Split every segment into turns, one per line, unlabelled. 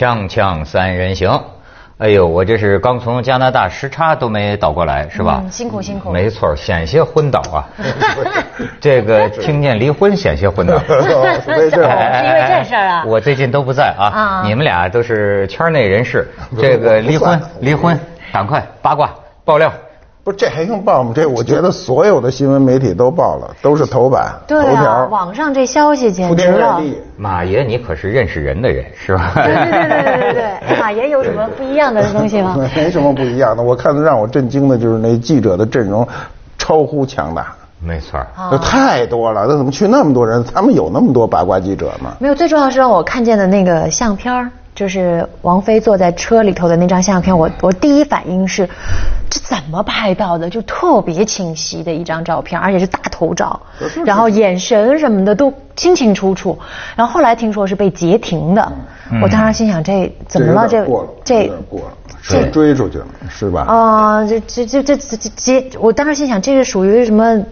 锵锵三人行，哎呦，我这是刚从加拿大时差都没倒过来，是吧？
嗯辛苦辛苦
没错，险些昏倒啊！这个听见离婚险些昏倒。
没事
是因为这事儿啊
我最近都不在啊
啊，
你们俩都是圈内人士，这个离婚离婚，赶快八卦爆料。
不，这还用报吗？这我觉得所有的新闻媒体都报了，都是头版、
对啊，
头条，
网上这消息简
铺
直了。
马爷，你可是认识人的人是吧？
对对对对对对对，马爷 有什么不一样的东西吗？
没什么不一样的。我看的让我震惊的就是那记者的阵容超乎强大，
没错
那太多了。那怎么去那么多人？他们有那么多八卦记者吗？
没有，最重要是让我看见的那个相片儿就是王菲坐在车里头的那张相片，我我第一反应是，这怎么拍到的？就特别清晰的一张照片，而且是大头照，然后眼神什么的都清清楚楚。然后后来听说是被截停的，我当时心想这怎么了？这
这过了，
这
追出去了，是吧？
啊，这这这这这这截，我当时心想，这是属于什么？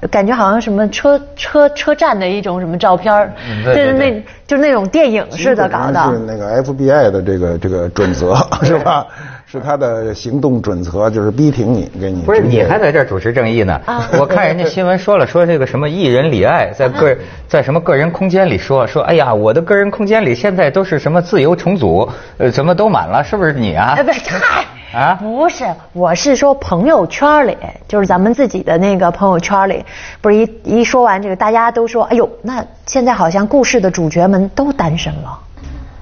这感觉好像什么车车车站的一种什么照片就是那就是那种电影似的搞的是。
那个 FBI 的这个这个准则是吧？是他的行动准则，就是逼停你，给你
不是你还在这儿主持正义呢？
啊
我看人家新闻说了，说这个什么艺人李艾在个在什么个人空间里说说，哎呀，我的个人空间里现在都是什么自由重组，呃，什么都满了，是不是你啊
哎，？不是，嗨，
啊
不是，我是说朋友圈里，就是咱们自己的那个朋友圈里，不是一一说完这个，大家都说，哎呦，那现在好像故事的主角们都单身了。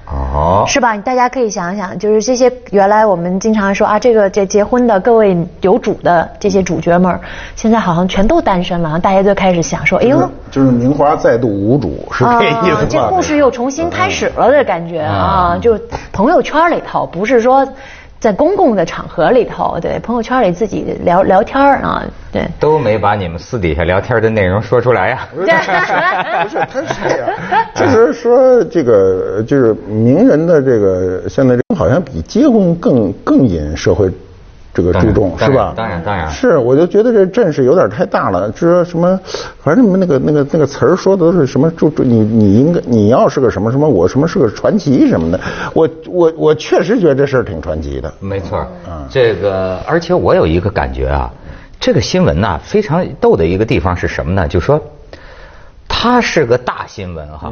哦，
是吧？大家可以想想，就是这些原来我们经常说啊，这个这结婚的各位有主的这些主角们，现在好像全都单身了，大家就开始想说，哎呦。
就是名花再度无主，是这意思吧？
啊，这 故事又重新开始了的感觉啊！就朋友圈里头，不是说在公共的场合里头，对，朋友圈里自己聊聊天儿啊，对。
都没把你们私底下聊天的内容说出来呀、
不是，不是，他是这样，就是说这个就是名人的这个现在这好像比结婚更更引社会这个注重，是吧？
当然当然
是，我就觉得这阵势有点太大了。就说什么，反正你们那个那个那个词儿说的都是什么，就就你你应该你要是个什么什么，我什么是个传奇什么的。我我我确实觉得这事儿挺传奇的。
没错嗯，这个而且我有一个感觉啊，这个新闻呐、非常逗的一个地方是什么呢？就说它是个大新闻哈，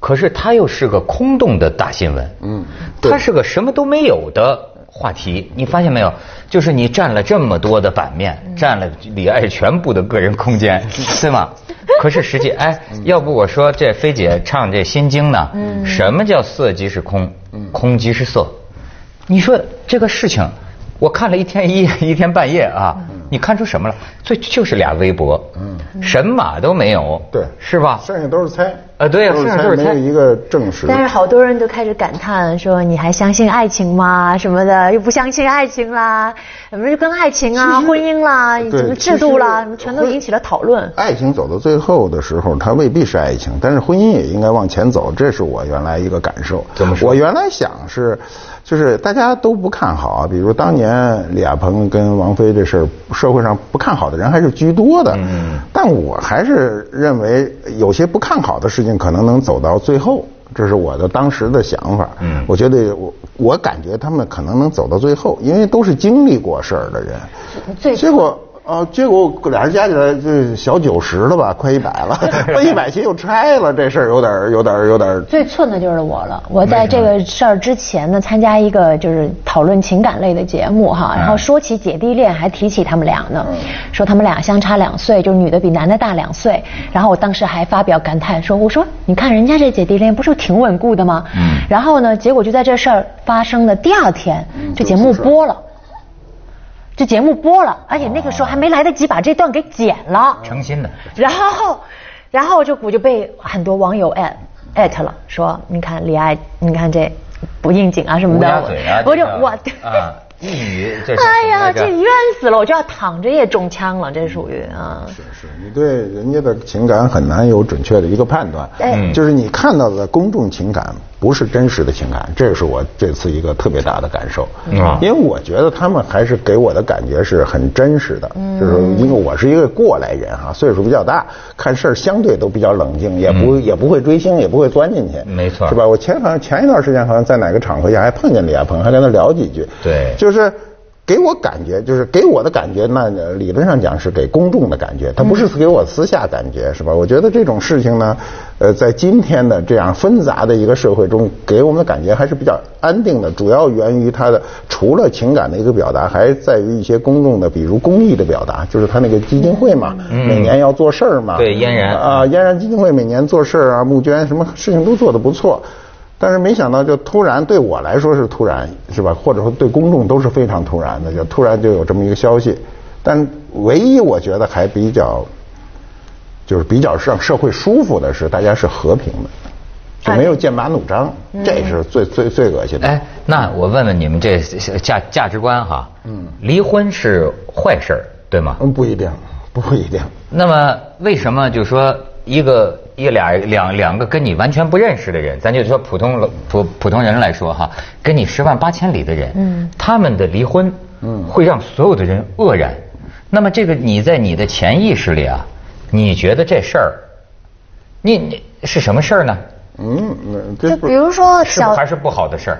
可是它又是个空洞的大新闻，
嗯
它是个什么都没有的话题，你发现没有？就是你占了这么多的版面，占了李艾全部的个人空间，对吗？可是实际，哎，要不我说这菲姐唱这《心经》呢？什么叫色即是空？空即是色。你说这个事情，我看了一天一夜 一天半夜啊，你看出什么了？这就是俩微博，神马都没有，
对，
是吧？
剩下都是猜。
啊对啊
都是猜，
剩下都是
没有一个证实。
但是好多人都开始感叹说：“你还相信爱情吗？什么的，又不相信爱情啦，什么跟爱情啊、婚姻啦、什么制度啦，什么全都引起了讨论。
爱情走到最后的时候，它未必是爱情，但是婚姻也应该往前走，这是我原来一个感受。
怎么说
我原来想是，就是大家都不看好啊，比如当年李亚鹏跟王菲这事儿，社会上不看好的人还是居多的。
嗯
但我还是认为有些不看好的事情可能能走到最后。这是我的当时的想法，
嗯
我觉得我我感觉他们可能能走到最后，因为都是经历过事儿的人，
最
结果啊，结果俩人加起来就小九十了吧，快一百了，快一百期又拆了，这事儿有点儿有点儿有点儿
最寸的就是我了。我在这个事儿之前呢，参加一个就是讨论情感类的节目哈，然后说起姐弟恋，还提起他们俩呢，说他们俩相差两岁，就是女的比男的大两岁。然后我当时还发表感叹说：“我说你看人家这姐弟恋不是挺稳固的吗？”
嗯
然后呢，结果就在这事儿发生的第二天，这节目播了。这节目播了，而且那个时候还没来得及把这段给剪了。
诚心的，
然后，然后就我就被很多网友艾艾特了，说你看李艾，你看这不应景啊什么的，
乌鸦嘴啊，
我就我
啊，一语这
哎呀，这冤死了，我就要躺着也中枪了，这属于啊。
是你对人家的情感很难有准确的一个判断，
哎。
就是你看到的公众情感不是真实的情感，这是我这次一个特别大的感受。
嗯
因为我觉得他们还是给我的感觉是很真实的，
嗯
就是因为我是一个过来人哈，岁数比较大，看事儿相对都比较冷静，也不也不会追星，也不会钻进去，
嗯没错
是吧？我前好像前一段时间好像在哪个场合下还碰见李亚鹏，还跟他聊几句，
对
就是。给我感觉就是给我的感觉，那呃理论上讲是给公众的感觉，它不是给我私下感觉，是吧？我觉得这种事情呢，呃，在今天的这样纷杂的一个社会中，给我们的感觉还是比较安定的。主要源于它的除了情感的一个表达，还在于一些公众的，比如公益的表达，就是他那个基金会嘛，每年要做事儿嘛，
对嫣然
啊，嫣然基金会每年做事儿啊，募捐什么事情都做得不错。但是没想到，就突然对我来说是突然，是吧？或者说对公众都是非常突然的，就突然就有这么一个消息。但唯一我觉得还比较，就是比较让社会舒服的是，大家是和平的，就没有剑拔弩张，这是最最最恶心的。
哎，那我问问你们这价价值观哈，嗯，离婚是坏事儿，对吗？
嗯，不一定，不一定。
那么为什么就说一个一俩两两个跟你完全不认识的人，咱就说普通普普通人来说哈，跟你十万八千里的人，嗯，他们的离婚，嗯，会让所有的人愕然。那么这个你在你的潜意识里啊，你觉得这事儿，你你是什么事儿呢？
嗯，
就比如说小
还是不好的事儿？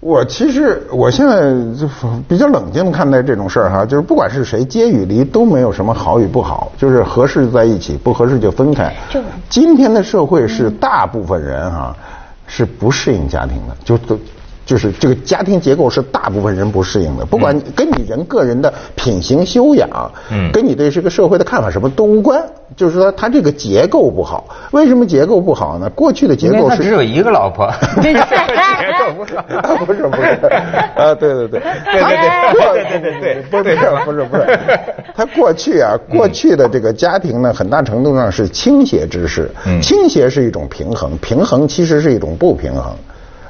我其实我现在就比较冷静的看待这种事儿哈，就是不管是谁结与离都没有什么好与不好，就是合适在一起，不合适就分开。
就
今天的社会是大部分人哈是不适应家庭的，就都。就是这个家庭结构是大部分人不适应的，不管跟你人个人的品行修养，
嗯
跟你对这个社会的看法什么都无关。就是说，他这个结构不好。为什么结构不好呢？过去的结构是
只有一个老婆，这个 结构不是。
不是不是，啊，对对对，
对对对对对对
不是不是不是不是，他过去啊，过去的这个家庭呢，很大程度上是倾斜之势，
嗯
倾斜是一种平衡，平衡其实是一种不平衡。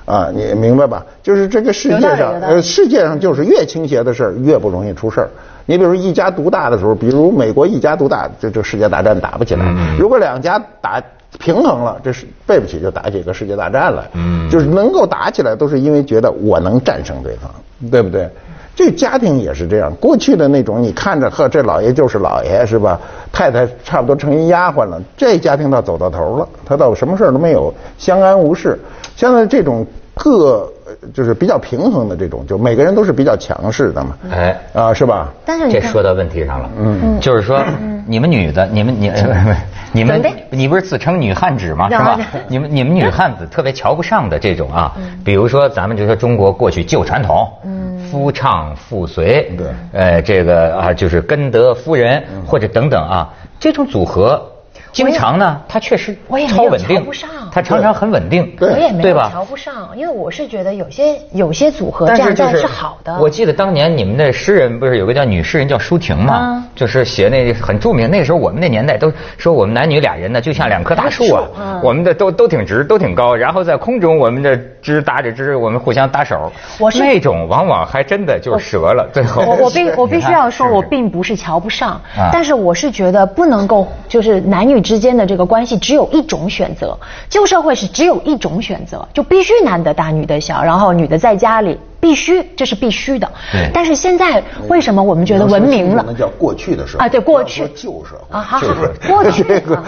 啊，你明白吧？就是这个世界上，呃，世界上就是越倾斜的事儿越不容易出事儿。你比如一家独大的时候，比如美国一家独大，这这世界大战打不起来。
嗯
如果两家打平衡了，这是背不起就打起个世界大战来。
嗯
就是能够打起来，都是因为觉得我能战胜对方，对不对？这家庭也是这样，过去的那种，你看着呵，这老爷就是老爷是吧？太太差不多成一丫鬟了，这家庭倒走到头了，他倒什么事儿都没有，相安无事。现在这种各呃就是比较平衡的这种，就每个人都是比较强势的嘛，
哎。
啊，是吧？
但是
这说到问题上了，嗯，就是说，你们女的，你们你 你们你不是自称女汉子吗？是吧？你们你们女汉子特别瞧不上的这种啊，比如说咱们就说中国过去旧传统，嗯，夫唱妇随，
对。
呃，这个啊就是根德夫人或者等等啊，这种组合。经常呢，它确实
我也
超稳定
瞧不上，
它常常很稳定，
对
我也没有
对吧？
瞧不上，因为我是觉得有些有些组合这样在是好的。
我记得当年你们那诗人不是有个叫女诗人叫舒婷嘛
啊，
就是写那很著名。那时候我们那年代都说我们男女俩人呢就像两棵大树啊我们的都都挺直，都挺高，然后在空中我们的枝搭着枝，我们互相搭手。
我是
那种往往还真的就折了，最后。
我我必 我必须要说，我并不是瞧不上
啊，
但是我是觉得不能够，就是男女之间的这个关系只有一种选择，旧社会是只有一种选择，就必须男的大女的小，然后女的在家里必须，这是必须的。但是现在为什么我们觉得文明了
那？叫过去的时候
啊对过去
旧社会
啊，好好过去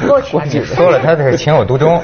过去
过去
说了，他这是情有独钟。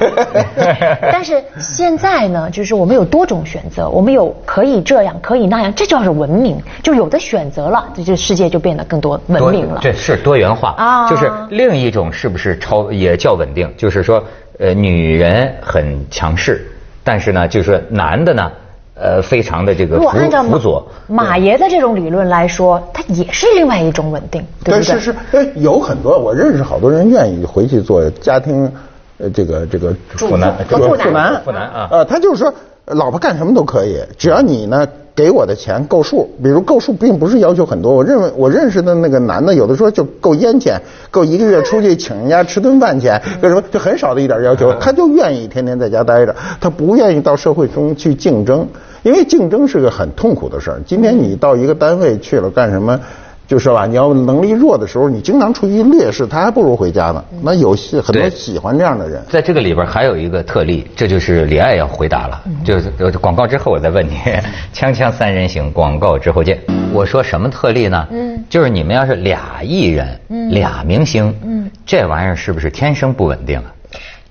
但是现在呢，就是我们有多种选择，我们有可以这样，可以那样，这叫是文明。就有的选择了，这这世界就变得更多文明了。
这是多元化
啊
就是另一种是不是超也叫稳定？就是说，呃，女人很强势，但是呢，就是男的呢，呃，非常的这个辅
如果按照
辅佐。
马爷的这种理论来说，它也是另外一种稳定，对不对？
是是，哎，有很多我认识好多人愿意回去做家庭，呃，这个这个
妇男
这个
妇男
妇男
妇男啊
呃，他就是说，老婆干什么都可以，只要你呢给我的钱够数，比如够数，并不是要求很多。我认为我认识的那个男的，有的时候就够烟钱，够一个月出去请人家吃顿饭钱，为什么就很少的一点要求，他就愿意天天在家待着，他不愿意到社会中去竞争，因为竞争是个很痛苦的事儿。今天你到一个单位去了干什么？就是吧，你要能力弱的时候，你经常处于劣势，他还不如回家呢。那有些很多喜欢这样的人。
在这个里边还有一个特例，这就是李艾要回答了。就是呃广告之后我再问你，锵锵三人行，广告之后见。我说什么特例呢？嗯，就是你们要是俩艺人，俩明星，嗯，这玩意儿是不是天生不稳定啊？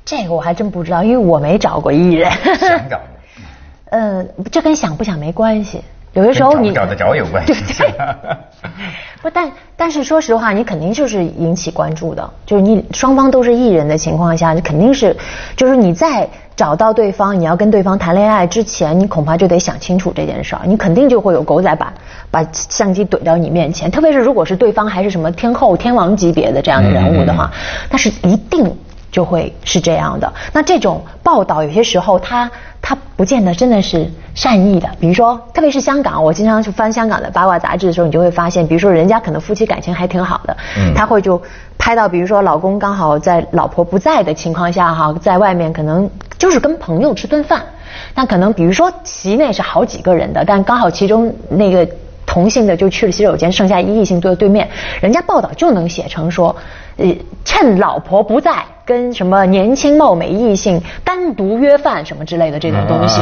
这个我还真不知道，因为我没找过艺人。
想找的，
呃，这跟想不想没关系。有的时候你
找得着有关系。
对对 不，但但是说实话，你肯定就是引起关注的，就是你双方都是艺人的情况下，你肯定是，就是你在找到对方，你要跟对方谈恋爱之前，你恐怕就得想清楚这件事儿，你肯定就会有狗仔把把相机怼到你面前，特别是如果是对方还是什么天后、天王级别的这样的人物的话，那是一定。就会是这样的。那这种报道有些时候它它不见得真的是善意的。比如说，特别是香港，我经常去翻香港的八卦杂志的时候，你就会发现，比如说人家可能夫妻感情还挺好的，他会就拍到，比如说老公刚好在老婆不在的情况下哈，在外面可能就是跟朋友吃顿饭，那可能比如说席内是好几个人的，但刚好其中那个。同性的就去了洗手间，剩下一异性坐在对面，人家报道就能写成说，呃，趁老婆不在，跟什么年轻貌美异性单独约饭什么之类的这种东西，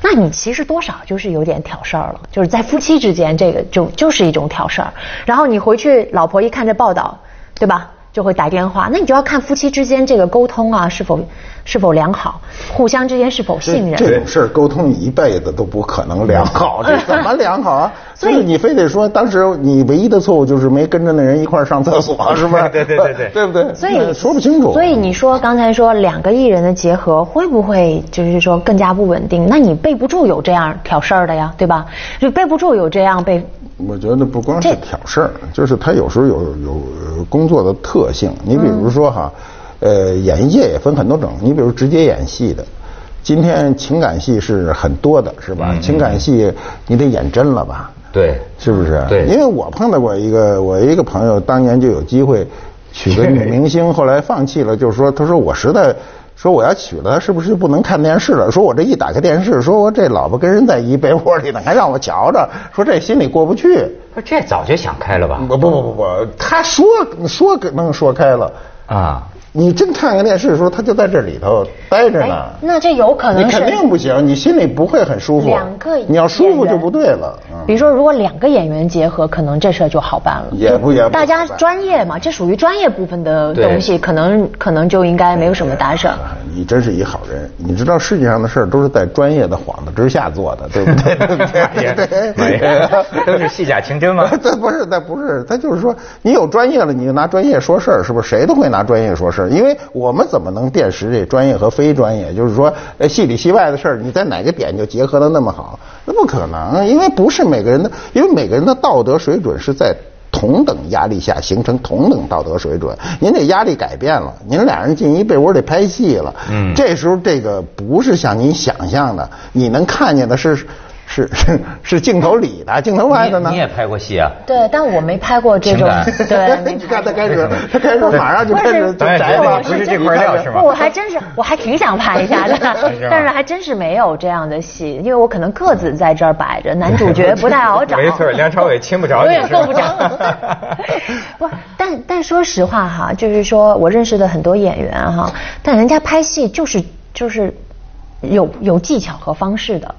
那你其实多少就是有点挑事儿了，就是在夫妻之间，这个就就是一种挑事儿。然后你回去，老婆一看这报道，对吧？就会打电话，那你就要看夫妻之间这个沟通啊是否是否良好，互相之间是否信任。
这种事儿沟通一辈子都不可能良好，这怎么良好啊？所以你非得说当时你唯一的错误就是没跟着那人一块儿上厕所，是不是？
对对对对
对不对？
所以
说不清楚。
所以你说刚才说两个艺人的结合会不会就是说更加不稳定？那你备不住有这样挑事儿的呀，对吧？就备不住有这样被。
我觉得不光是挑事儿，就是他有时候有有工作的特性。你比如说哈，呃，演艺界也分很多种。你比如直接演戏的，今天情感戏是很多的，是吧？情感戏你得演真了吧？
对，
是不是？
对，
因为我碰到过一个我一个朋友，当年就有机会娶个女明星，后来放弃了，就是说，他说我实在。说我要娶了，是不是就不能看电视了？说我这一打开电视，说我这老婆跟人在一被窝里呢，还让我瞧着，说这心里过不去。
不，这早就想开了吧？
不不不不不，他说说能说开了啊。你真看看电视的时候，他就在这里头待着呢。
那这有可能
你肯定不行，你心里不会很舒服。
两个
你要舒服就不对了。
比如说，如果两个演员结合，可能这事儿就好办了。
也不也不。
大家专业嘛，这属于专业部分的东西，可能可能就应该没有什么大事儿。
你真是一好人，你知道世界上的事儿都是在专业的幌子之下做的，对不对？
对对，都是戏假情真吗？
这不是，那不是，他就是说，你有专业了，你就拿专业说事儿，是不是？谁都会拿专业说事儿。因为我们怎么能辨识这专业和非专业？就是说，呃戏里戏外的事儿，你在哪个点就结合的那么好？那不可能，因为不是每个人的，因为每个人的道德水准是在同等压力下形成同等道德水准。您这压力改变了，您俩人进一被窝里拍戏了，嗯，这时候这个不是像您想象的，你能看见的是。是 是是镜头里的，镜头外的呢？
你也拍过戏啊？
对，但我没拍过这种。对，
你看他开始，他开始马上就开始就摘了，
不是这块料是吗？
我还真是，我还挺想拍一下的，但是还真是没有这样的戏，因为我可能个子在这儿摆着，男主角不太好找。
没错，梁朝伟亲不着你，
我也够不着。不，但但说实话哈，就是说我认识的很多演员哈，但人家拍戏就是就是有有技巧和方式的。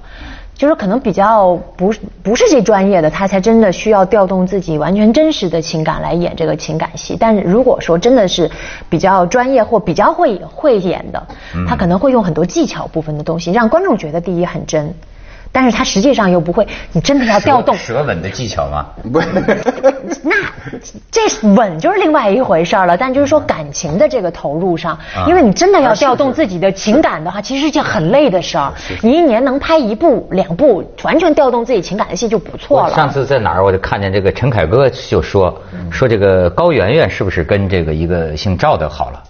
就是可能比较不不是这专业的，他才真的需要调动自己完全真实的情感来演这个情感戏。但是如果说真的是比较专业或比较会会演的，他可能会用很多技巧部分的东西，让观众觉得第一很真。但是他实际上又不会，你真的要调动
舌吻的技巧吗？
不，
那这吻就是另外一回事了。但就是说感情的这个投入上，因为你真的要调动自己的情感的话，其实是件很累的事儿。你一年能拍一部两部，完全调动自己情感的戏就不错了。
上次在哪儿我就看见这个陈凯歌就说说这个高圆圆是不是跟这个一个姓赵的好了？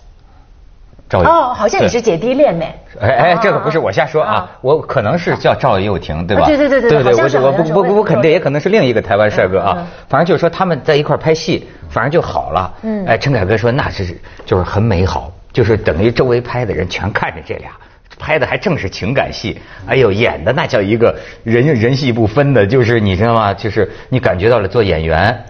赵
哦，好像你是姐弟恋呗。
哎哎，这个不是我瞎说啊，我可能是叫赵又廷，对吧？
对对对对
对，我我不不不肯定，也可能是另一个台湾帅哥啊。反正就是说他们在一块拍戏，反正就好了。嗯。哎，陈凯歌说那是就是很美好，就是等于周围拍的人全看着这俩，拍的还正是情感戏。哎呦，演的那叫一个人人戏不分的，就是你知道吗？就是你感觉到了做演员。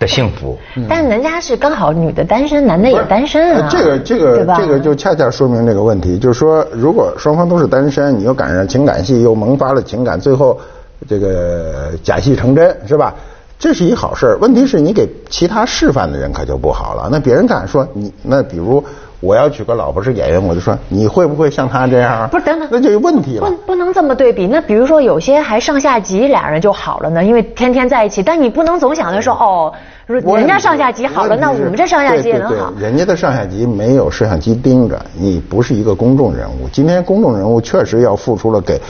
的幸福。
但人家是刚好女的单身，男的也单身啊。
呃这个这个这个就恰恰说明这个问题，就是说，如果双方都是单身，你又赶上情感戏，又萌发了情感，最后这个假戏成真，是吧？这是一好事儿。问题是你给其他示范的人可就不好了。那别人看说你，那比如我要娶个老婆是演员，我就说你会不会像他这样？
不是等等
那就有问题了
不。不能这么对比。那比如说有些还上下级俩人就好了呢，因为天天在一起。但你不能总想着说哦，人家上下级好了，那我们这上下级也能好
对对。对人家的上下级没有摄像机盯着，你不是一个公众人物。今天公众人物确实要付出了给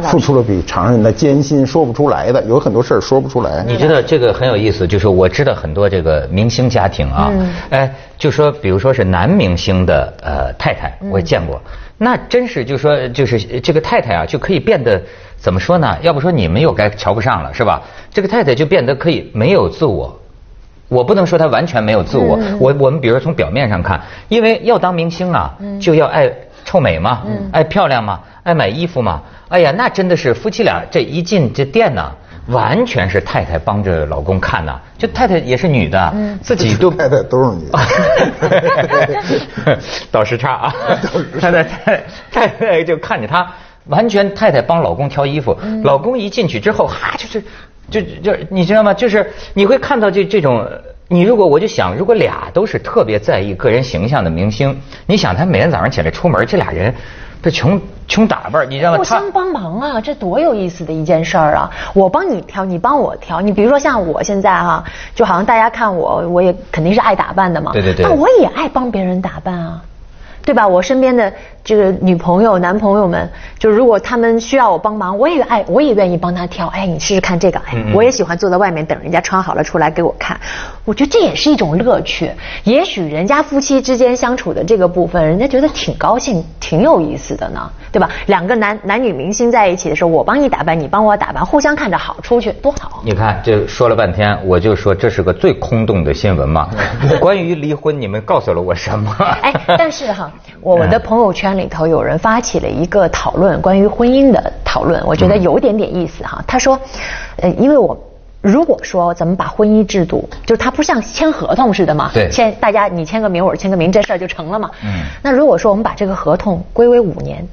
付出了比常人的艰辛说不出来的，有很多事儿说不出来。
你知道这个很有意思，就是我知道很多这个明星家庭啊，哎，就说比如说是男明星的呃太太，我也见过，那真是就说就是这个太太啊，就可以变得怎么说呢？要不说你们又该瞧不上了是吧？这个太太就变得可以没有自我。我不能说她完全没有自我，我我们比如说从表面上看，因为要当明星啊，就要爱臭美嘛，爱漂亮嘛，爱买衣服嘛，哎呀，那真的是夫妻俩这一进这店呐、完全是太太帮着老公看呐、就太太也是女的，自己都
太太都是女的。
倒时差啊，太太太太太就看着他，完全太太帮老公挑衣服，老公一进去之后，哈就是就就你知道吗？就是你会看到这这种。你如果我就想，如果俩都是特别在意个人形象的明星，你想他每天早上起来出门，这俩人这穷穷打扮，你知道吗？他
互相帮忙啊，这多有意思的一件事儿啊！我帮你挑，你帮我挑。你比如说像我现在哈、就好像大家看我，我也肯定是爱打扮的嘛。
对对对
那我也爱帮别人打扮啊，对吧？我身边的这个女朋友、男朋友们，就如果他们需要我帮忙，我也爱，我也愿意帮他挑。哎，你试试看这个，哎，我也喜欢坐在外面等人家穿好了出来给我看。我觉得这也是一种乐趣。也许人家夫妻之间相处的这个部分，人家觉得挺高兴、挺有意思的呢，对吧？两个男男女明星在一起的时候，我帮你打扮，你帮我打扮，互相看着好，出去多好。
你看，这说了半天，我就说这是个最空洞的新闻嘛。关于离婚，你们告诉了我什么？
哎，但是哈，我的朋友圈里头有人发起了一个讨论，关于婚姻的讨论，我觉得有点点意思哈。他说，呃，因为我。如果说咱们把婚姻制度，就是它不像签合同似的嘛，
对
签大家你签个名，我签个名，这事儿就成了嘛。
嗯
那如果说我们把这个合同归为五年，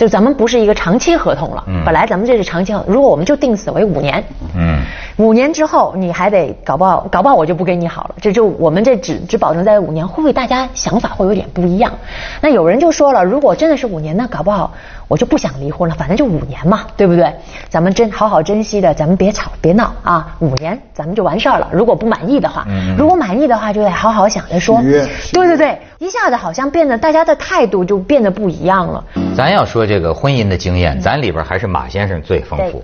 就咱们不是一个长期合同了，
嗯
本来咱们这是长期合同，如果我们就定死为五年，
嗯，
五年之后你还得搞不好，搞不好我就不给你好了。这就我们这只只保证在五年，会不会大家想法会有点不一样？那有人就说了，如果真的是五年，那搞不好我就不想离婚了，反正就五年嘛，对不对？咱们真好好珍惜的，咱们别吵别闹啊，五年咱们就完事儿了。如果不满意的话，
嗯
如果满意的话，就得好好想着说对对对，一下子好像变得大家的态度就变得不一样了。
咱要说这个婚姻的经验，咱里边还是马先生最丰富。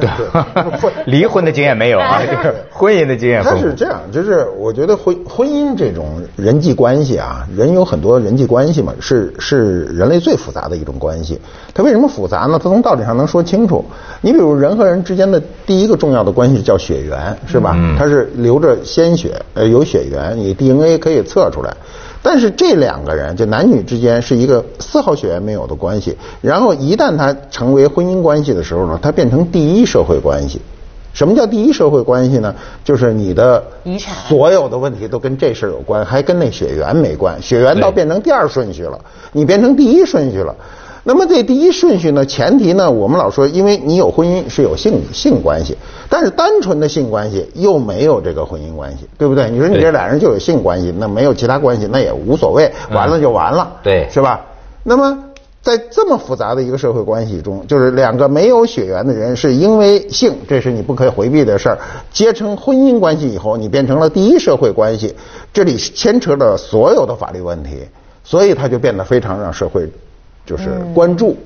对，离婚的经验没有啊，就是婚姻的经验丰富。
他是这样，就是我觉得婚婚姻这种人际关系啊，人有很多人际关系嘛，是是人类最复杂的一种关系。它为什么复杂呢？它从道理上能说清楚。你比如人和人之间的第一个重要的关系叫血缘，是吧？它是流着鲜血，呃，有血缘，你 DNA 可以测出来。但是这两个人，就男女之间是一个丝毫血缘没有的关系。然后一旦他成为婚姻关系的时候呢，它变成第一社会关系。什么叫第一社会关系呢？就是你的
遗产
所有的问题都跟这事儿有关，还跟那血缘没关。血缘
倒
变成第二顺序了，你变成第一顺序了。那么这第一顺序呢，前提呢，我们老说，因为你有婚姻是有性性关系，但是单纯的性关系又没有这个婚姻关系，对不对？你说你这俩人就有性关系，那没有其他关系，那也无所谓，完了就完了，
对
是吧？那么在这么复杂的一个社会关系中，就是两个没有血缘的人，是因为性，这是你不可以回避的事儿，结成婚姻关系以后，你变成了第一社会关系，这里牵扯了所有的法律问题，所以它就变得非常让社会就是关注。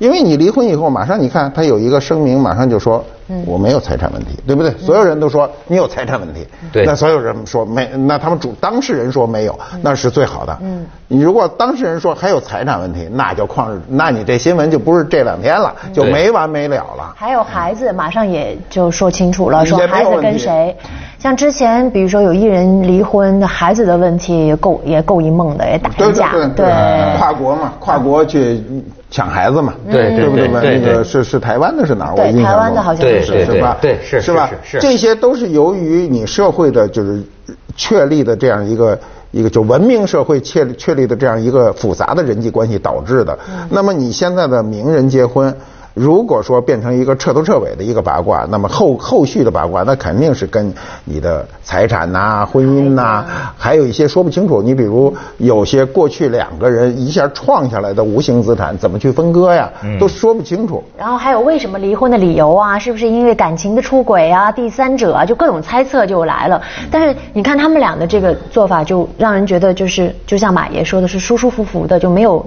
因为你离婚以后，马上你看他有一个声明，马上就说我没有财产问题，对不对？所有人都说你有财产问题，
对
那所有人说没，那他们主当事人说没有，那是最好的。嗯，你如果当事人说还有财产问题，那就旷日，那你这新闻就不是这两天了，就没完没了了。
还有孩子，马上也就说清楚了，说孩子跟谁。像之前，比如说有艺人离婚，那孩子的问题也够也够一梦的，也打
对对
人架。
对跨国嘛，跨国去抢孩子嘛，
对对
不对？
对对
那个是是台湾的是哪儿？我
对
印象中
台湾的好像
对对
是是吧？
对是
是吧
是是？
这些都是由于你社会的就是确立的这样一个。一个就文明社会确确立的这样一个复杂的人际关系导致的。那么你现在的名人结婚。如果说变成一个彻头彻尾的一个八卦，那么后后续的八卦，那肯定是跟你的财产呐、婚姻呐，还有一些说不清楚。你比如有些过去两个人一下创下来的无形资产，怎么去分割呀，都说不清楚。
然后还有为什么离婚的理由啊，是不是因为感情的出轨啊、第三者啊，就各种猜测就来了。但是你看他们俩的这个做法，就让人觉得就是就像马爷说的是舒舒服服的，就没有。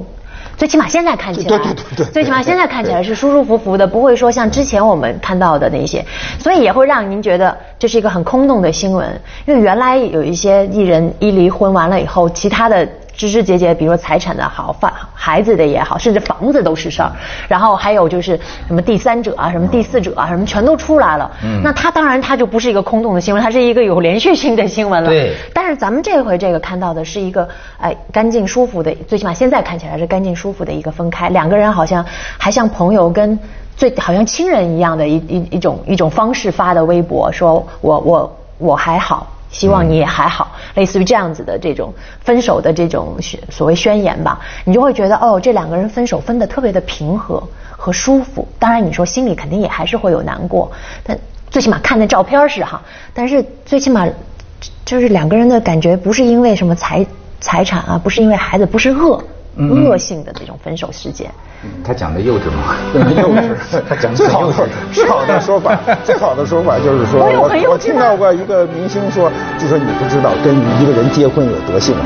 最起码现在看起来，
对对对对
最起码现在看起来是舒舒服服的，不会说像之前我们看到的那些，所以也会让您觉得这是一个很空洞的新闻。因为原来有一些艺人一离婚完了以后，其他的。枝枝节节，比如说财产的好，房孩子的也好，甚至房子都是事儿。然后还有就是什么第三者啊，什么第四者啊，什么全都出来了。嗯。那他当然他就不是一个空洞的新闻，他是一个有连续性的新闻了。
对。
但是咱们这回这个看到的是一个哎干净舒服的，最起码现在看起来是干净舒服的一个分开，两个人好像还像朋友跟最好像亲人一样的一一一种一种方式发的微博，说我我我还好。希望你也还好，类似于这样子的这种分手的这种所谓宣言吧，你就会觉得哦，这两个人分手分的特别的平和和舒服。当然，你说心里肯定也还是会有难过，但最起码看那照片是哈，但是最起码就是两个人的感觉不是因为什么财财产啊，不是因为孩子，不是恶恶性的这种分手事件。
他讲的幼稚吗？
幼稚。他讲最好的最好的说法，最好的说法就是说，我我听到过一个明星说，就说你不知道跟一个人结婚有多幸福。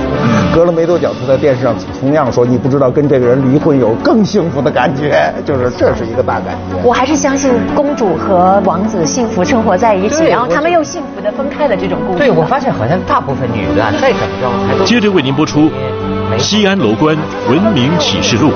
隔了没多久，他在电视上同样说，你不知道跟这个人离婚有更幸福的感觉，就是这是一个大感觉。
我还是相信公主和王子幸福生活在一起，然后他们又幸福的分开的这种故事。
对，我发现好像大部分女的再怎么着还都。
接着为您播出《西安楼观文明启示录》。